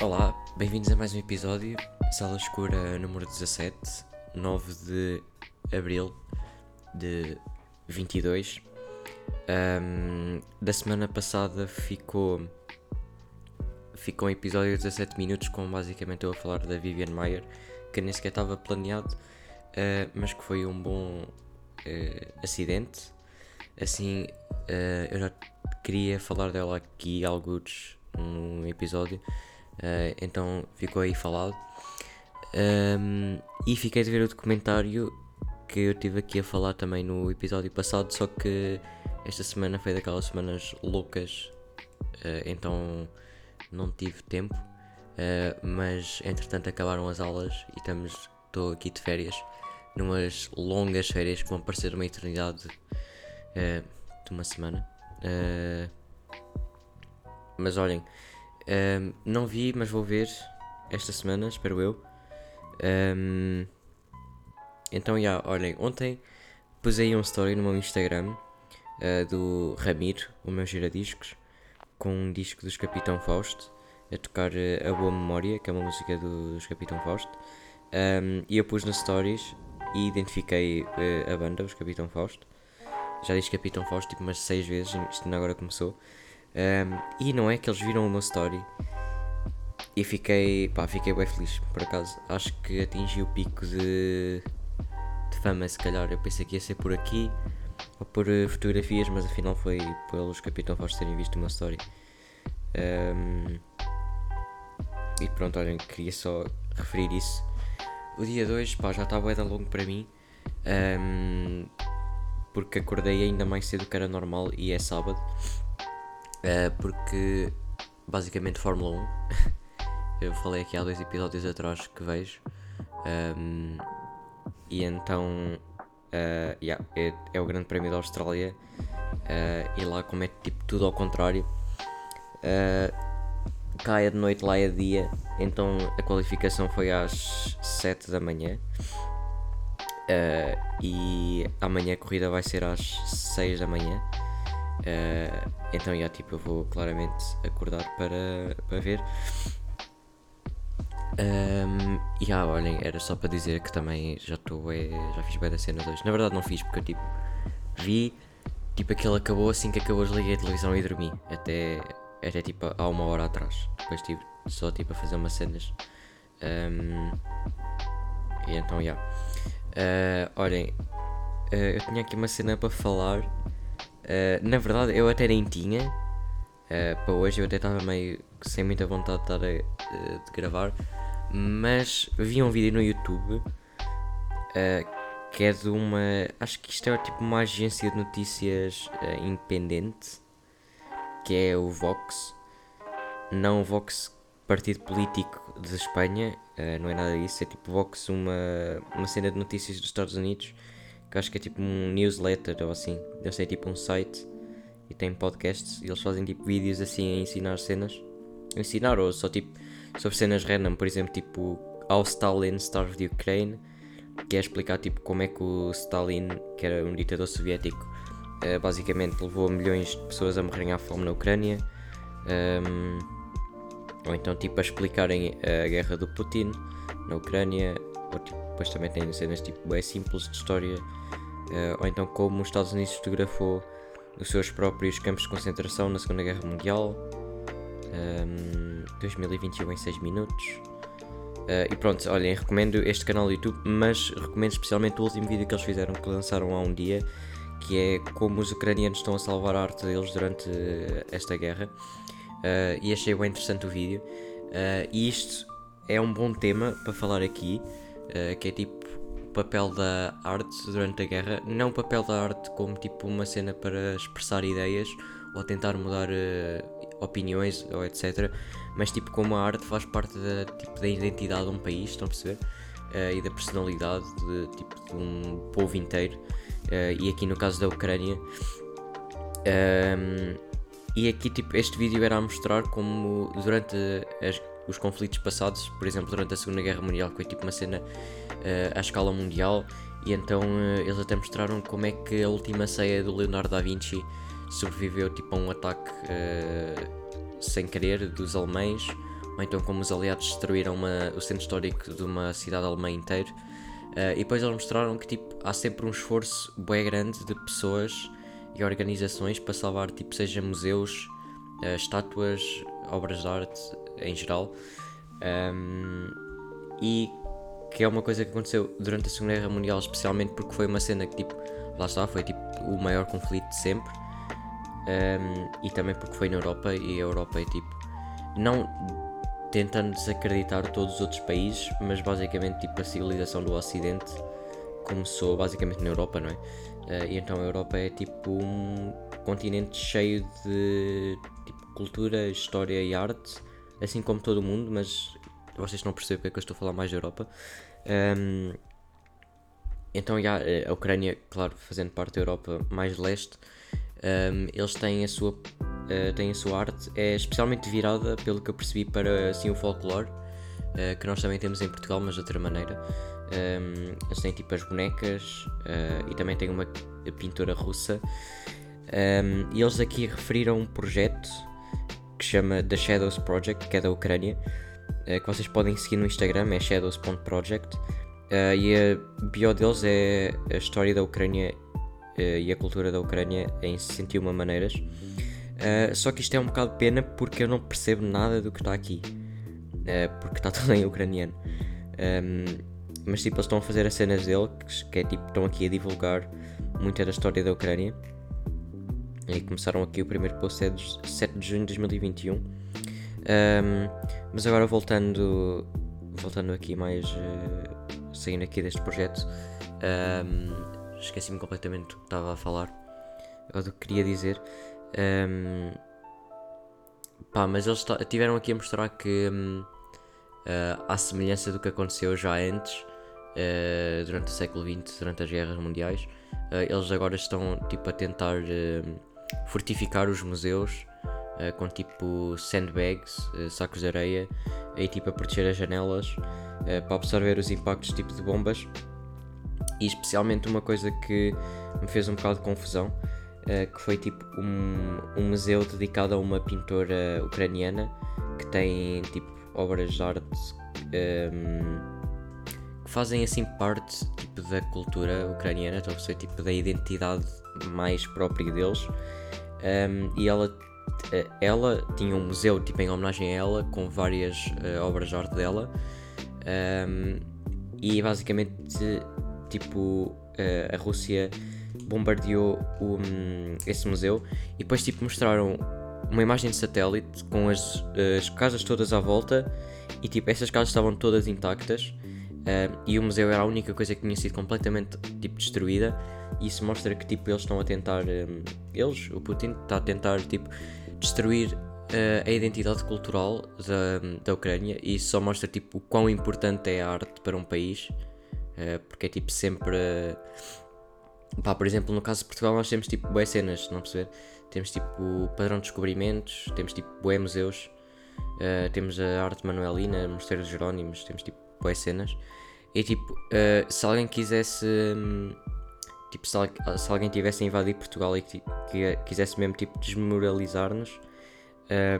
Olá, bem-vindos a mais um episódio, Sala Escura número 17, 9 de Abril de 22. Um, da semana passada ficou ficou um episódio de 17 minutos com basicamente eu a falar da Vivian Mayer, que nem sequer estava planeado, uh, mas que foi um bom uh, acidente. Assim, uh, eu já queria falar dela aqui alguns num episódio, Uh, então ficou aí falado. Um, e fiquei de ver o documentário que eu tive aqui a falar também no episódio passado, só que esta semana foi daquelas semanas loucas, uh, então não tive tempo. Uh, mas entretanto acabaram as aulas e estamos estou aqui de férias, numas longas férias que vão parecer uma eternidade de uma semana. mas olhem, um, não vi, mas vou ver esta semana, espero eu. Um, então, já, yeah, olhem, ontem pus aí um story no meu Instagram uh, do Ramiro, o meu giradiscos, com um disco dos Capitão Fausto, a tocar uh, A Boa Memória, que é uma música dos Capitão Fausto. Um, e eu pus nas stories e identifiquei uh, a banda, os Capitão Fausto. Já disse Capitão Fausto tipo umas 6 vezes, isto agora começou. Um, e não é que eles viram meu story e fiquei, pá, fiquei bem feliz, por acaso. Acho que atingi o pico de, de fama, se calhar. Eu pensei que ia ser por aqui ou por uh, fotografias, mas afinal foi pelos Capitão Fausto terem visto meu story. Um, e pronto, olhem, queria só referir isso. O dia 2, pá, já está bem longo para mim. Um, porque acordei ainda mais cedo que era normal e é sábado. Uh, porque basicamente Fórmula 1 eu falei aqui há dois episódios atrás que vejo um, e então uh, yeah, é, é, o grande prémio da Austrália uh, e lá como é tipo tudo ao contrário uh, cá é de noite, lá é dia então a qualificação foi às 7 da manhã e amanhã a corrida vai ser às 6 da manhã Uh, então, já, tipo, eu vou claramente acordar para, para ver. Um, e já, olhem, era só para dizer que também já estou, é, já fiz bem da cena 2. Na verdade, não fiz porque eu, tipo, vi, tipo, aquele acabou assim que acabou, desliguei a televisão e dormi. Até, até tipo, há uma hora atrás. Depois, tipo, só, tipo, a fazer umas cenas. Um, e então, já. Uh, olhem, uh, eu tinha aqui uma cena para falar Uh, na verdade, eu até nem tinha. Uh, para hoje eu até estava meio sem muita vontade de estar a, uh, de gravar. Mas vi um vídeo no YouTube que é de uma. Acho que isto é tipo uma agência de notícias independente. Que é o Vox. Não o Vox Partido Político de Espanha. não é nada disso. É tipo Vox, uma, uma cena de notícias dos Estados Unidos que acho que é tipo um newsletter ou assim. Deve ser tipo um site e tem podcasts e eles fazem tipo vídeos assim a ensinar cenas. Ensinar ou só tipo sobre cenas random, por exemplo, tipo How Stalin Starved Ukraine, que é explicar tipo como é que o Stalin, que era um ditador soviético, uh, basicamente levou milhões de pessoas a morrerem à fome na Ucrânia. Um, ou então tipo a explicarem a guerra do Putin na Ucrânia, ou tipo, depois também tem cenas tipo é simples de história, uh, ou então como os Estados Unidos fotografou os seus próprios campos de concentração na Segunda Guerra Mundial, um, 2021 em 6 minutos. Uh, e pronto, olhem, recomendo este canal do YouTube, mas recomendo especialmente o último vídeo que eles fizeram, que lançaram há um dia, que é como os ucranianos estão a salvar a arte deles durante esta guerra. Uh, e achei bem interessante o vídeo. Uh, e isto é um bom tema para falar aqui, uh, que é tipo o papel da arte durante a guerra. Não o papel da arte como tipo uma cena para expressar ideias ou tentar mudar opiniões ou etc. Mas tipo como a arte faz parte da, tipo, da identidade de um país, estão a perceber? e da personalidade de, tipo, de um povo inteiro. e aqui no caso da Ucrânia. Um, e aqui, tipo, este vídeo era a mostrar como durante as, os conflitos passados, por exemplo, durante a Segunda Guerra Mundial, que foi tipo uma cena uh, à escala mundial, e então uh, eles até mostraram como é que a última ceia do Leonardo da Vinci sobreviveu tipo a um ataque uh, sem querer dos alemães, ou então como os aliados destruíram uma, o centro histórico de uma cidade alemã inteira. E depois eles mostraram que tipo, há sempre um esforço bem grande de pessoas e organizações para salvar, tipo, seja museus, estátuas, obras de arte em geral. Um, e que é uma coisa que aconteceu durante a Segunda Guerra Mundial, especialmente porque foi uma cena que, tipo, lá está, foi tipo o maior conflito de sempre. Um, e também porque foi na Europa e a Europa é tipo, não tentando desacreditar todos os outros países, mas basicamente tipo a civilização do Ocidente começou basicamente na Europa, não é? Uh, e então a Europa é tipo um continente cheio de tipo, cultura, história e arte, assim como todo mundo, mas vocês não percebem porque é que eu estou a falar mais da Europa. Um, então, já, a Ucrânia, claro, fazendo parte da Europa mais leste, um, eles têm a, sua, uh, têm a sua arte, é especialmente virada, pelo que eu percebi, para assim, o folclore, uh, que nós também temos em Portugal, mas de outra maneira. Um, eles têm tipo as bonecas uh, e também têm uma pintura russa. Um, e eles aqui referiram um projeto que chama The Shadows Project, que é da Ucrânia, uh, que vocês podem seguir no Instagram, é shadows.project. Uh, e a bio deles é a história da Ucrânia e a cultura da Ucrânia em 61 maneiras. só que isto é um bocado pena porque eu não percebo nada do que está aqui, porque está tudo em ucraniano. Um, mas tipo, eles estão a fazer as cenas dele, que é tipo, estão aqui a divulgar muita da história da Ucrânia. E começaram aqui o primeiro post é de 7 de junho de 2021. Um, mas agora voltando voltando aqui mais uh, saindo aqui deste projeto um, esqueci-me completamente do que estava a falar ou do que queria dizer um, pá, mas eles tiveram aqui a mostrar que um, uh, eh, há semelhança do que aconteceu já antes uh, durante o século XX, durante as guerras mundiais. Uh, eles agora estão tipo, a tentar uh, fortificar os museus com tipo sandbags, sacos de areia, e tipo a proteger as janelas para absorver os impactos tipo de bombas. E especialmente uma coisa que me fez um bocado de confusão, que foi tipo um, um museu dedicado a uma pintora ucraniana que tem tipo obras de arte um, fazem assim parte tipo, da cultura ucraniana, estão a perceber, tipo, da identidade mais própria deles. Um, e ela, eh, ela tinha um museu tipo, em homenagem a ela, com várias uh, obras de arte dela. Um, e basicamente, tipo, uh, a Rússia bombardeou um, esse museu e depois tipo, mostraram uma imagem de satélite com as, as casas todas à volta e tipo, essas casas estavam todas intactas Uh, e o museu era a única coisa que tinha sido completamente tipo, destruída. E isso mostra que tipo, eles estão a tentar. Um, eles, o Putin, está a tentar tipo, destruir uh, a identidade cultural da, da Ucrânia. E isso só mostra tipo, o quão importante é a arte para um país. Uh, porque é tipo sempre. Pá, por exemplo, no caso de Portugal, nós temos tipo boas cenas, não perceber? Temos tipo padrão de descobrimentos, temos tipo boé museus, temos a arte manuelina, Mosteiro dos Jerónimos, temos tipo boas cenas. E tipo, uh, se alguém quisesse. Um, tipo, se, se, alguém tivesse invadido Portugal e que, que quisesse mesmo tipo desmoralizar-nos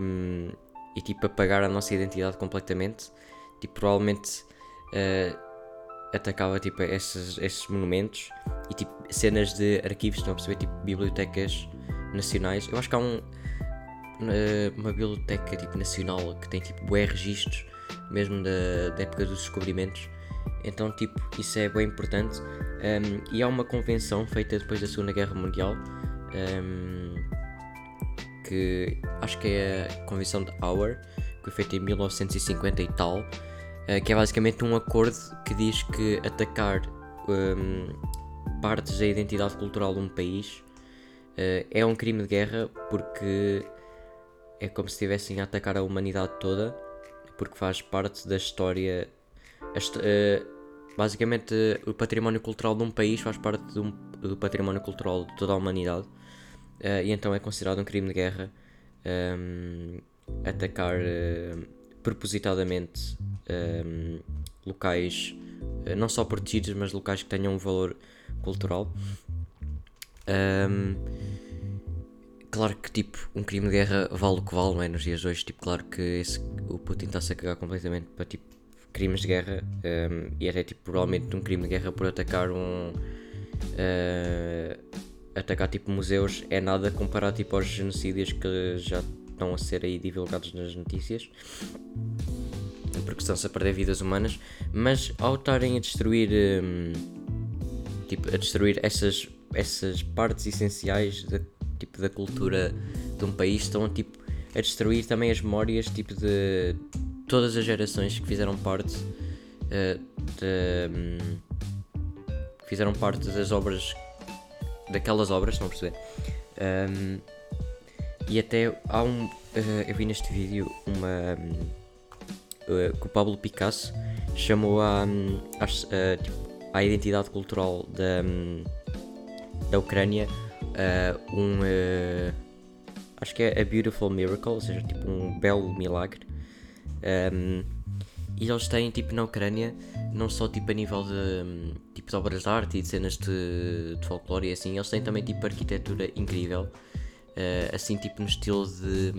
um, e tipo apagar a nossa identidade completamente, tipo, provavelmente uh, atacava tipo esses, esses monumentos e tipo cenas de arquivos, a perceber? Tipo, bibliotecas nacionais. Eu acho que há um, uh, uma biblioteca tipo nacional que tem tipo bué registros mesmo da, da época dos descobrimentos então, tipo, isso é bem importante. Um, e há uma convenção feita depois da Segunda Guerra Mundial, um, que acho que é a Convenção de Auer, que foi feita em 1950 e tal, uh, que é basicamente um acordo que diz que atacar um, partes da identidade cultural de um país uh, é um crime de guerra porque é como se estivessem a atacar a humanidade toda, porque faz parte da história uh, basicamente, o património cultural de um país faz parte do, do património cultural de toda a humanidade uh, e então é considerado um crime de guerra um, ehm, atacar uh, propositadamente um, ehm, locais não só protegidos, mas locais que tenham um valor cultural. Um, ehm, claro que tipo, um crime de guerra vale o que vale, não é? Nos dias de hoje, tipo, claro que esse, o Putin está-se a cagar completamente para tipo crimes de guerra um, e até tipo provavelmente um crime de guerra por atacar um uh, atacar tipo museus é nada comparado tipo aos genocídios que já estão a ser aí divulgados nas notícias porque estão-se a perder vidas humanas mas ao estarem a destruir um, tipo a destruir essas essas partes essenciais tipo, da cultura de um país estão tipo, a destruir também as memórias tipo, de todas as gerações que fizeram parte uh, de, um, fizeram parte das obras daquelas obras, estão a perceber? Um, e até há um. Uh, eu vi neste vídeo uma. Uh, que o Pablo Picasso chamou a, um, a, tipo, a identidade cultural da, um, da Ucrânia uh, um. Uh, acho que é a Beautiful Miracle, ou seja, tipo um belo milagre. Um, e eles têm, tipo, na Ucrânia, não só tipo a nível de, tipo, de obras de arte e de cenas de, de folclore e assim, eles têm também tipo arquitetura incrível, uh, assim tipo no estilo de.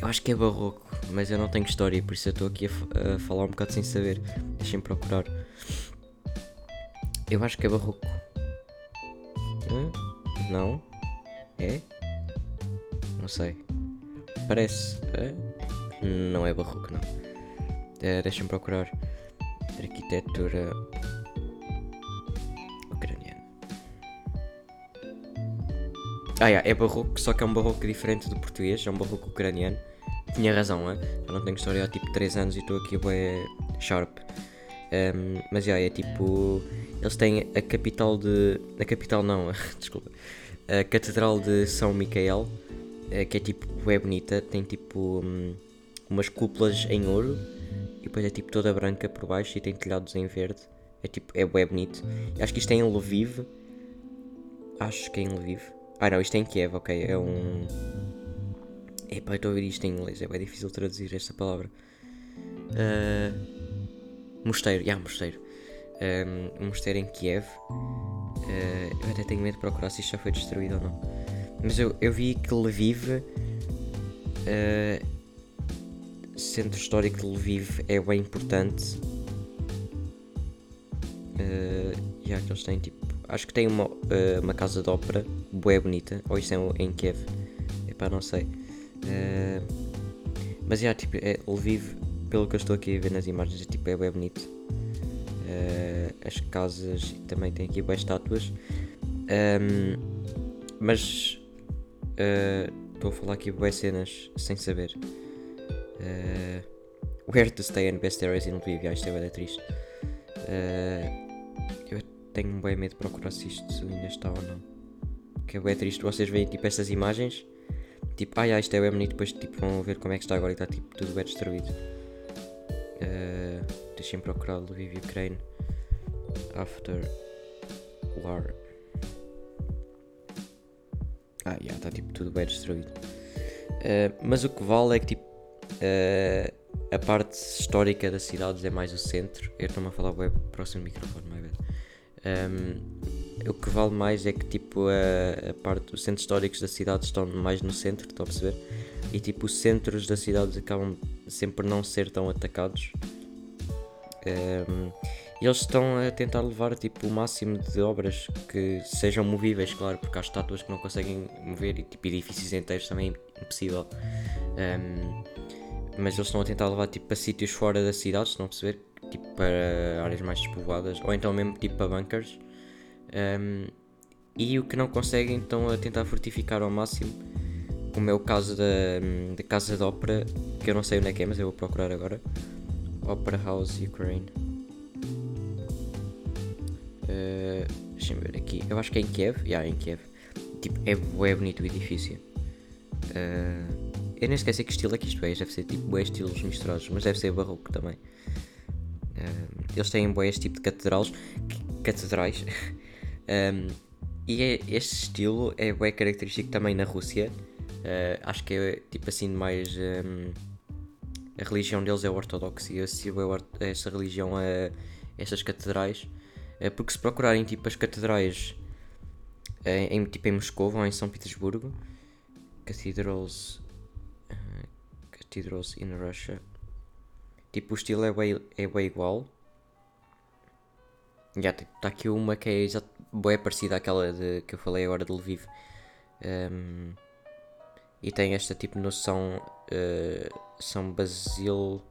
Eu acho que é barroco, mas eu não tenho história, por isso eu estou aqui a, a, falar um bocado sem saber. Deixem procurar. Eu acho que é barroco. Hã? Não? É? Não sei. Parece. É? Não é barroco, não. É, Deixa-me procurar. Arquitetura ucraniana. Ah, yeah, é barroco, só que é um barroco diferente do português, é um barroco ucraniano. Tinha razão, hein? eu não tenho história há tipo 3 anos e estou aqui bem sharp. Um, mas já, yeah, é tipo eles têm a capital de. A capital não, desculpa. A Catedral de São Micael, eh, que é tipo. é bonita, tem tipo. Um, umas cúpulas em ouro e depois é tipo toda branca por baixo e tem telhados em verde. É tipo. é bem bonito. Acho que isto é em Lviv. Acho que é em Lviv. Ah não, isto é em Kiev, ok. É um. Epá, estou a ouvir isto em inglês, é bem difícil traduzir esta palavra. Uh... Mosteiro, já, yeah, mosteiro um, um mosteiro em Kiev. Uh, eu até tenho medo de procurar se isto já foi destruído ou não. Mas eu, eu vi que Lviv, uh, centro histórico de Lviv, é bem importante. Uh, e yeah, eles têm tipo. Acho que tem uma, uh, uma casa de ópera bué bonita. Ou isto é em Kiev. Epá, não sei. Mas yeah, tipo, é, Lviv, pelo que eu estou aqui a ver nas imagens, é, tipo, é bem bonito uh, as casas também tem aqui boas estátuas. Um, mas eh, estou uh, a falar aqui boas cenas sem saber. Uh, where to stay and best areas in Lviv, isto é bem triste. eu tenho bem medo de procurar se isto ainda está ou não. Que é bem triste, vocês veem tipo estas imagens, tipo, ah, isto é bem bonito, depois tipo, vão ver como é que está agora e está tipo tudo bem destruído. Uh, deixem procurar Lviv Ukraine after war. Ah, já está tipo tudo bem destruído. Uh, mas o que vale é que tipo uh, a parte histórica das cidades é mais o centro. Eu estou-me a falar bem próximo do microfone, mais um, o que vale mais é que tipo a, a parte os centros históricos da cidade estão mais no centro, estão a perceber? E tipo os centros das cidades acabam sempre não ser tão atacados. Um, eles estão a tentar levar tipo, o máximo de obras que sejam movíveis, claro, porque há estátuas que não conseguem mover e tipo, edifícios inteiros também é impossível. Um, mas eles estão a tentar levar tipo, para sítios fora da cidade, estão a perceber? Tipo, para áreas mais despovoadas, ou então mesmo tipo para bunkers. Um, e o que não conseguem estão a tentar fortificar ao máximo, como é o caso da, da Casa de Ópera, que eu não sei onde é que é, mas eu vou procurar agora. Opera House Ukraine. Uh, Deixa-me ver aqui. Eu acho que é em Kiev. Já, yeah, em Kiev. Tipo, é, é bonito o edifício. Uh, eu nem esqueci que estilo é que isto é. Deve ser tipo bué estilos misturados, mas deve ser barroco também. Uh, eles têm este tipo de catedrais. Catedrais. um, e é, este estilo é bem característico também na Rússia. Uh, acho que é tipo assim mais. Um, a religião deles é e eu sigo essa religião a essas catedrais. Uh, porque se procurarem tipo as catedrais em, em, tipo em Moscou ou em São Petersburgo. Cathedrals. Uh, cathedrals in Russia. Tipo, o estilo é bem, é igual. Já, tipo, tá aqui uma que é já bem parecida àquela de, que eu falei agora de Lviv. Um, e tem esta tipo noção uh, São Basil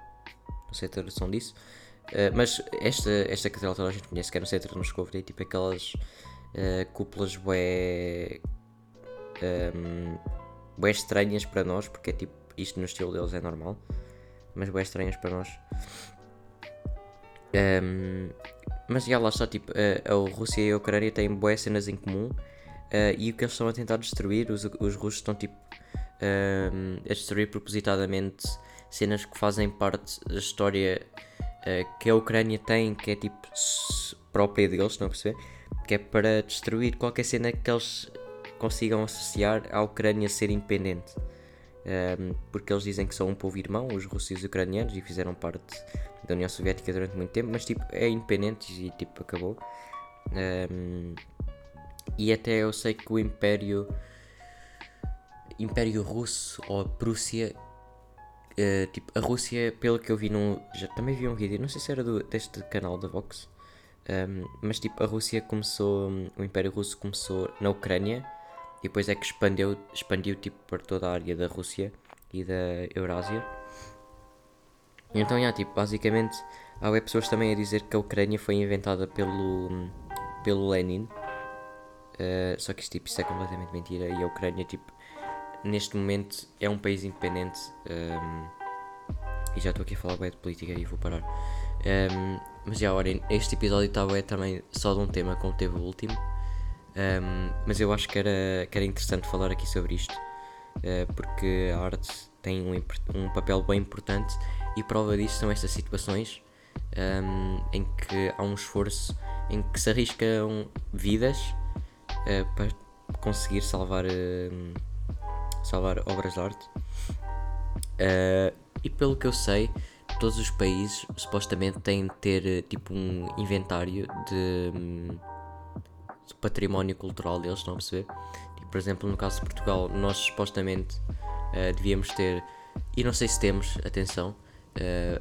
não sei a tradução disso uh, mas esta, esta catedral toda a gente conhece que é no centro de Moscou tem tipo aquelas uh, cúpulas bué um, bué estranhas para nós porque é tipo isto no estilo deles é normal mas bué estranhas para nós. Um, mas já lá está tipo a, a Rússia e a Ucrânia têm bué cenas em comum Uh, e o que eles estão a tentar destruir, os, os russos estão tipo a destruir propositadamente cenas que fazem parte da história uh, que a Ucrânia tem, que é tipo própria deles, estão a perceber? Que é para destruir qualquer cena que eles consigam associar à Ucrânia ser independente. Um, porque eles dizem que são um povo irmão, os russos e os ucranianos, e fizeram parte da União Soviética durante muito tempo, mas tipo, é independente e tipo, acabou. Um, e até eu sei que o Império Império Russo ou Prússia uh, tipo a Rússia pelo que eu vi num já também vi um vídeo não sei se era do, deste canal da Vox um, mas tipo a Rússia começou o Império Russo começou na Ucrânia e depois é que expandiu expandiu tipo para toda a área da Rússia e da Eurásia então yeah, tipo basicamente há pessoas também a dizer que a Ucrânia foi inventada pelo pelo Lenin Uh, só que isto, tipo, isso é completamente mentira. E a Ucrânia, tipo, neste momento é um país independente. Um, e já estou aqui a falar bem de política e vou parar. Um, mas já, olhem, este episódio estava é também só de um tema como teve o último. Um, mas eu acho que era, que era interessante falar aqui sobre isto. Uh, porque a arte tem um, um papel bem importante e prova disso são estas situações em que há um esforço em que se arriscam vidas uh, para conseguir salvar, uh, salvar obras de arte. Uh, e pelo que eu sei, todos os países supostamente têm de ter tipo um inventário de, de património cultural deles, estão a perceber? Tipo, por exemplo, no caso de Portugal, nós supostamente devíamos ter, e não sei se temos, atenção,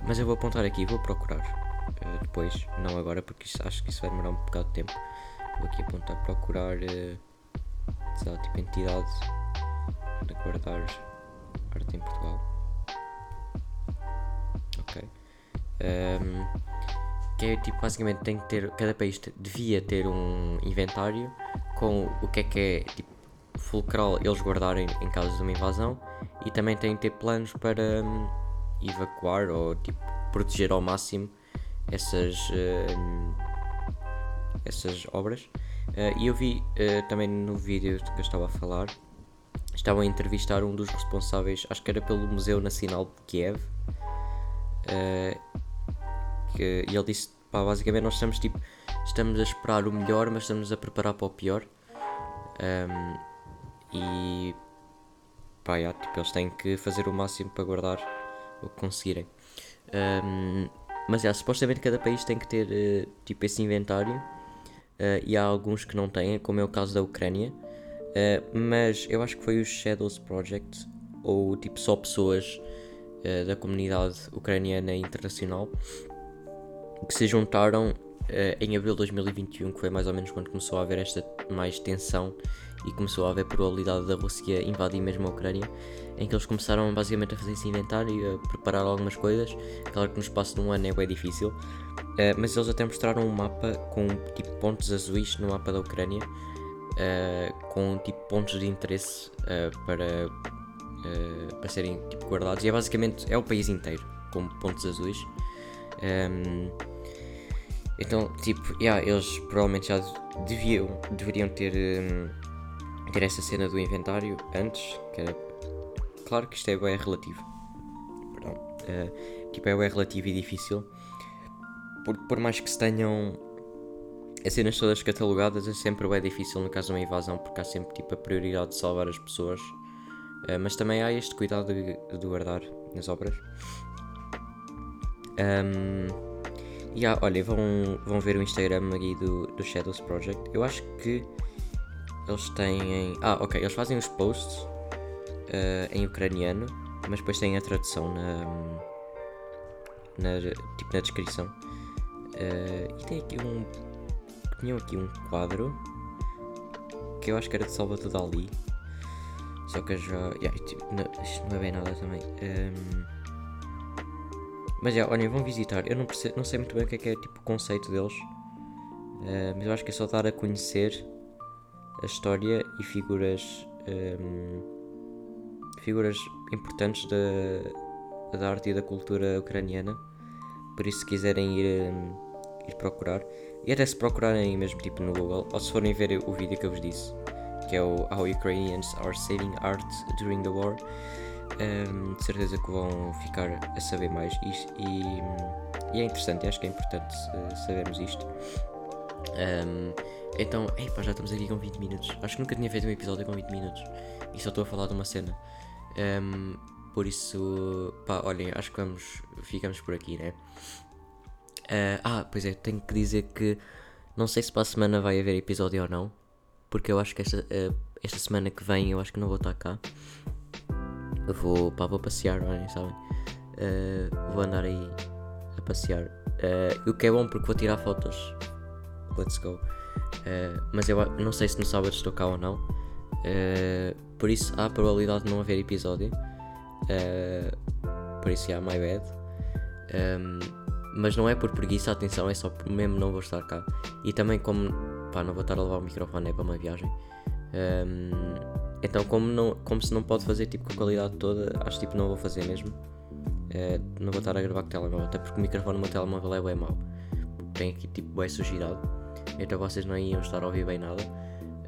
mas eu vou apontar aqui, vou procurar. Uh, depois, não agora, porque isso, acho que isso vai demorar um bocado de tempo. Vou aqui apontar procurar uh, tipo entidade de guardar arte em Portugal. Ok. Um, que é tipo basicamente tem que ter. Cada país devia ter um inventário com o que é que é tipo fulcral eles guardarem em caso de uma invasão e também tem que ter planos para um, evacuar ou tipo proteger ao máximo essas um, essas obras. Uh, e eu vi uh, também no vídeo que eu estava a falar, estavam a entrevistar um dos responsáveis, acho que era pelo Museu Nacional de Kiev, uh, que, e ele disse, pá, basicamente nós estamos tipo, estamos a esperar o melhor, mas estamos a preparar para o pior. Um, e pá, tipo, eles têm que fazer o máximo para guardar o que conseguirem. Um, mas yeah, supostamente cada país tem que ter tipo esse inventário uh, e há alguns que não têm, como é o caso da Ucrânia. Uh, mas eu acho que foi o Shadows Project, ou tipo só pessoas uh, da comunidade ucraniana internacional que se juntaram em abril de 2021, que foi mais ou menos quando começou a haver esta mais tensão e começou a haver probabilidade da Rússia invadir mesmo a Ucrânia, em que eles começaram basicamente a fazer esse inventário e a preparar algumas coisas. Claro que no espaço de um ano é bem difícil, Uh, mas eles até mostraram um mapa com tipo pontos azuis no mapa da Ucrânia, uh, com tipo pontos de interesse uh, para, para serem tipo, guardados. E é basicamente é o país inteiro com pontos azuis. Um, ehm, então, tipo, yeah, eles provavelmente já deviam, deveriam ter, um, ter essa cena do inventário antes, que era. Claro que isto é bem relativo. Perdão. tipo, é bem relativo e difícil por, por mais que se tenham as cenas todas catalogadas, é sempre bem difícil no caso de uma invasão, porque há sempre tipo a prioridade de salvar as pessoas. Uh, mas também há este cuidado de, de guardar nas obras. Um, e há, olha, vão, vão ver o Instagram aqui do, do Shadows Project. Eu acho que eles têm. Ah, ok, eles fazem os posts uh, em ucraniano, mas depois têm a tradução na. na tipo na descrição. Uh, e tem aqui um. Tinham aqui um quadro que eu acho que era de Salvador Dali. Só que eu já. Yeah, não, isto não é bem nada também. Um, mas já, olhem, vão visitar. Eu não, percebo, não sei muito bem o que é, que é tipo, o conceito deles. Uh, mas eu acho que é só dar a conhecer a história e figuras. Um, figuras importantes da, da arte e da cultura ucraniana. Por isso, se quiserem ir, um, ir procurar, e até se procurarem mesmo tipo no Google, ou se forem ver o vídeo que eu vos disse, que é o How Ukrainians Are Saving Art During the War, um, de certeza que vão ficar a saber mais isto e, e é interessante, acho que é importante uh, sabermos isto. Um, então, epa, já estamos aqui com 20 minutos. Acho que nunca tinha feito um episódio com 20 minutos e só estou a falar de uma cena. Um, por isso, pá, olhem, acho que vamos, ficamos por aqui, né? Uh, ah, pois é, tenho que dizer que não sei se para a semana vai haver episódio ou não, porque eu acho que esta, uh, esta semana que vem eu acho que não vou estar cá. Eu vou, pá, vou passear, olhem, sabem? Uh, vou andar aí a passear. O que é bom porque vou tirar fotos. Let's go. Mas eu não sei se no sábado estou cá ou não. por isso há a probabilidade de não haver episódio. por isso, yeah, my bad. Um, mas não é por preguiça, atenção, é só mesmo não vou estar cá. E também como pá, não vou estar a levar o microfone é para uma viagem. Um, então, como, não, como se não pode fazer tipo, com a qualidade toda, acho tipo, não vou fazer mesmo. É, não vou estar a gravar com o telemóvel, até porque o microfone no meu telemóvel é bem mau. Tem aqui tipo bem sujidade, então vocês não iam estar a ouvir bem nada.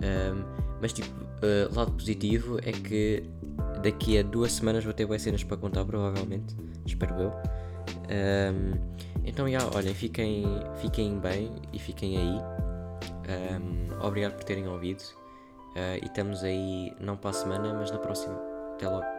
Um, mas tipo, uh, lado positivo é que daqui a duas semanas vou ter boas cenas para contar, provavelmente. Espero eu. Um, então, já, olhem, fiquem, fiquem bem e fiquem aí. Um, obrigado por terem ouvido. Uh, e estamos aí, não para a semana, mas na próxima. Até logo.